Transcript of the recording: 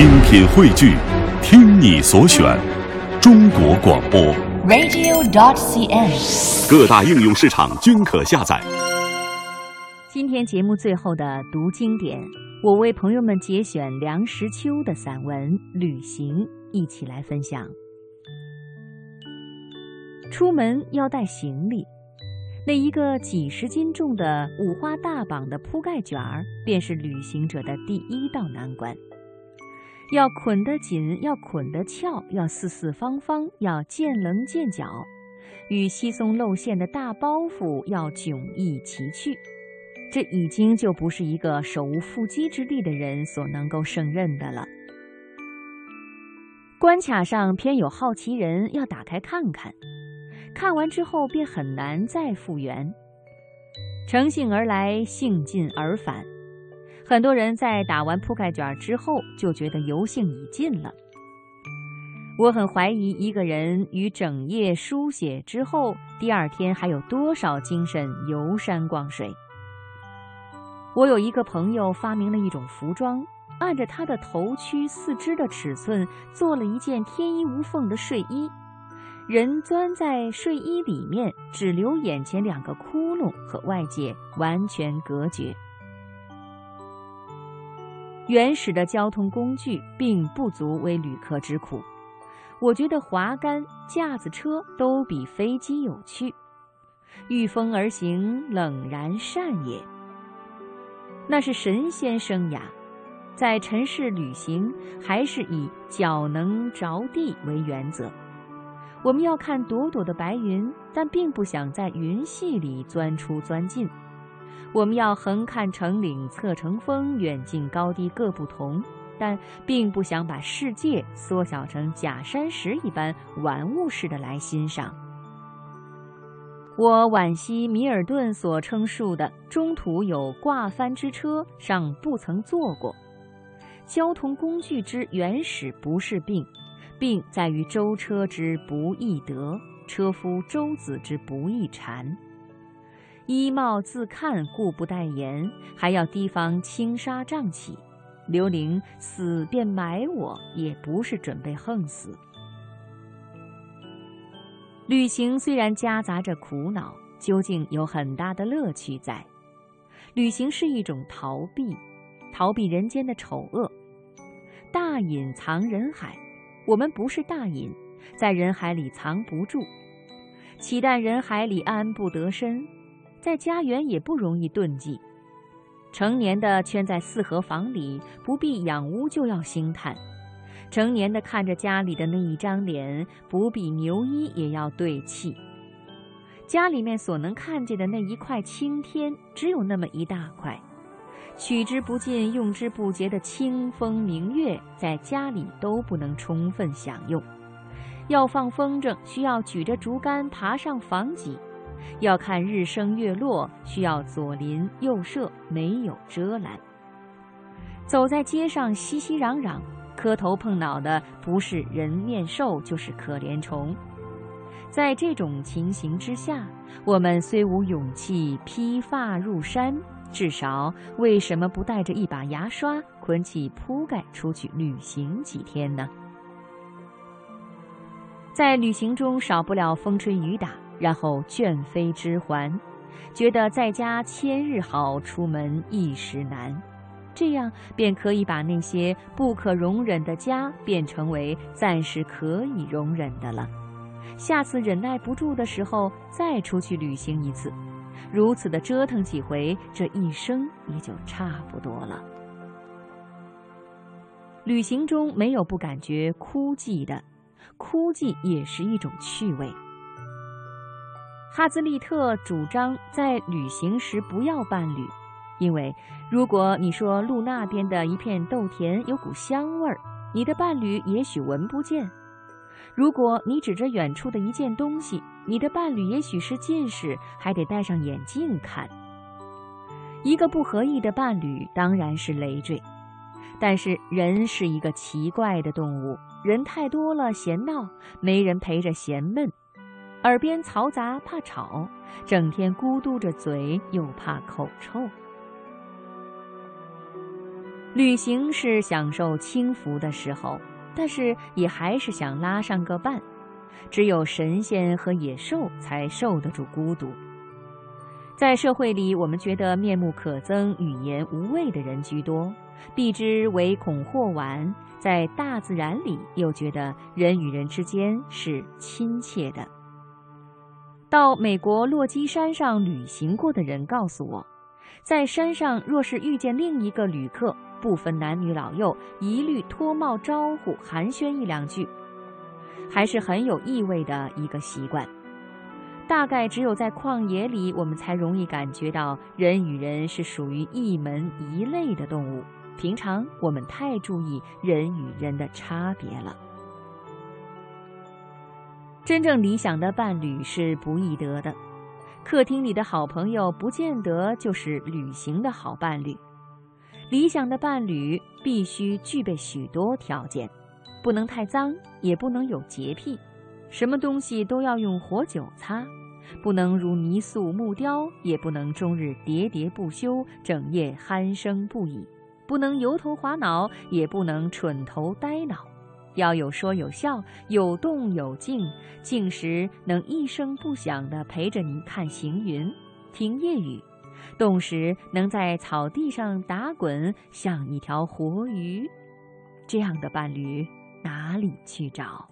精品汇聚，听你所选，中国广播。radio.dot.cn，。各大应用市场均可下载。今天节目最后的读经典，我为朋友们节选梁实秋的散文《旅行》，一起来分享。出门要带行李，那一个几十斤重的五花大绑的铺盖卷儿，便是旅行者的第一道难关。要捆得紧，要捆得翘，要四四方方，要见棱见角，与稀松露馅的大包袱要迥异奇趣。这已经就不是一个手无缚鸡之力的人所能够胜任的了。关卡上偏有好奇人要打开看看，看完之后便很难再复原。乘兴而来，兴尽而返。很多人在打完铺盖卷之后就觉得油性已尽了。我很怀疑一个人于整夜书写之后，第二天还有多少精神游山逛水。我有一个朋友发明了一种服装，按着他的头躯、四肢的尺寸做了一件天衣无缝的睡衣，人钻在睡衣里面，只留眼前两个窟窿和外界完全隔绝。原始的交通工具并不足为旅客之苦，我觉得滑竿、架子车都比飞机有趣。御风而行，冷然善也。那是神仙生涯，在尘世旅行，还是以脚能着地为原则。我们要看朵朵的白云，但并不想在云隙里钻出钻进。我们要横看成岭侧成峰，远近高低各不同，但并不想把世界缩小成假山石一般玩物似的来欣赏。我惋惜米尔顿所称述的中途有挂帆之车上不曾坐过。交通工具之原始不是病，病在于舟车之不易得，车夫舟子之不易缠。衣帽自看故不待言，还要提防轻纱瘴起。刘伶死便埋我，也不是准备横死。旅行虽然夹杂着苦恼，究竟有很大的乐趣在。旅行是一种逃避，逃避人间的丑恶。大隐藏人海，我们不是大隐，在人海里藏不住。岂但人海里安不得身，在家园也不容易遁迹。成年的圈在四合房里，不必养屋就要兴叹。成年的看着家里的那一张脸，不必牛衣也要对气。家里面所能看见的那一块青天，只有那么一大块，取之不尽、用之不竭的清风明月，在家里都不能充分享用。要放风筝，需要举着竹竿爬上房脊；要看日升月落，需要左邻右舍，没有遮拦。走在街上，熙熙攘攘。磕头碰脑的不是人面兽，就是可怜虫。在这种情形之下，我们虽无勇气披发入山，至少为什么不带着一把牙刷，捆起铺盖出去旅行几天呢？在旅行中少不了风吹雨打，然后倦飞之还，觉得在家千日好，出门一时难。这样便可以把那些不可容忍的家变成为暂时可以容忍的了。下次忍耐不住的时候，再出去旅行一次，如此的折腾几回，这一生也就差不多了。旅行中没有不感觉枯寂的，枯寂也是一种趣味。哈兹利特主张在旅行时不要伴侣。因为，如果你说路那边的一片豆田有股香味儿，你的伴侣也许闻不见；如果你指着远处的一件东西，你的伴侣也许是近视，还得戴上眼镜看。一个不合意的伴侣当然是累赘，但是人是一个奇怪的动物，人太多了嫌闹，没人陪着嫌闷，耳边嘈杂怕吵，整天咕嘟着嘴又怕口臭。旅行是享受轻浮的时候，但是也还是想拉上个伴。只有神仙和野兽才受得住孤独。在社会里，我们觉得面目可憎、语言无味的人居多，避之唯恐或晚；在大自然里，又觉得人与人之间是亲切的。到美国落基山上旅行过的人告诉我，在山上若是遇见另一个旅客，不分男女老幼，一律脱帽招呼，寒暄一两句，还是很有意味的一个习惯。大概只有在旷野里，我们才容易感觉到人与人是属于一门一类的动物。平常我们太注意人与人的差别了。真正理想的伴侣是不易得的，客厅里的好朋友不见得就是旅行的好伴侣。理想的伴侣必须具备许多条件，不能太脏，也不能有洁癖，什么东西都要用活酒擦，不能如泥塑木雕，也不能终日喋喋不休，整夜鼾声不已，不能油头滑脑，也不能蠢头呆脑，要有说有笑，有动有静，静时能一声不响地陪着你看行云，听夜雨。动时能在草地上打滚，像一条活鱼，这样的伴侣哪里去找？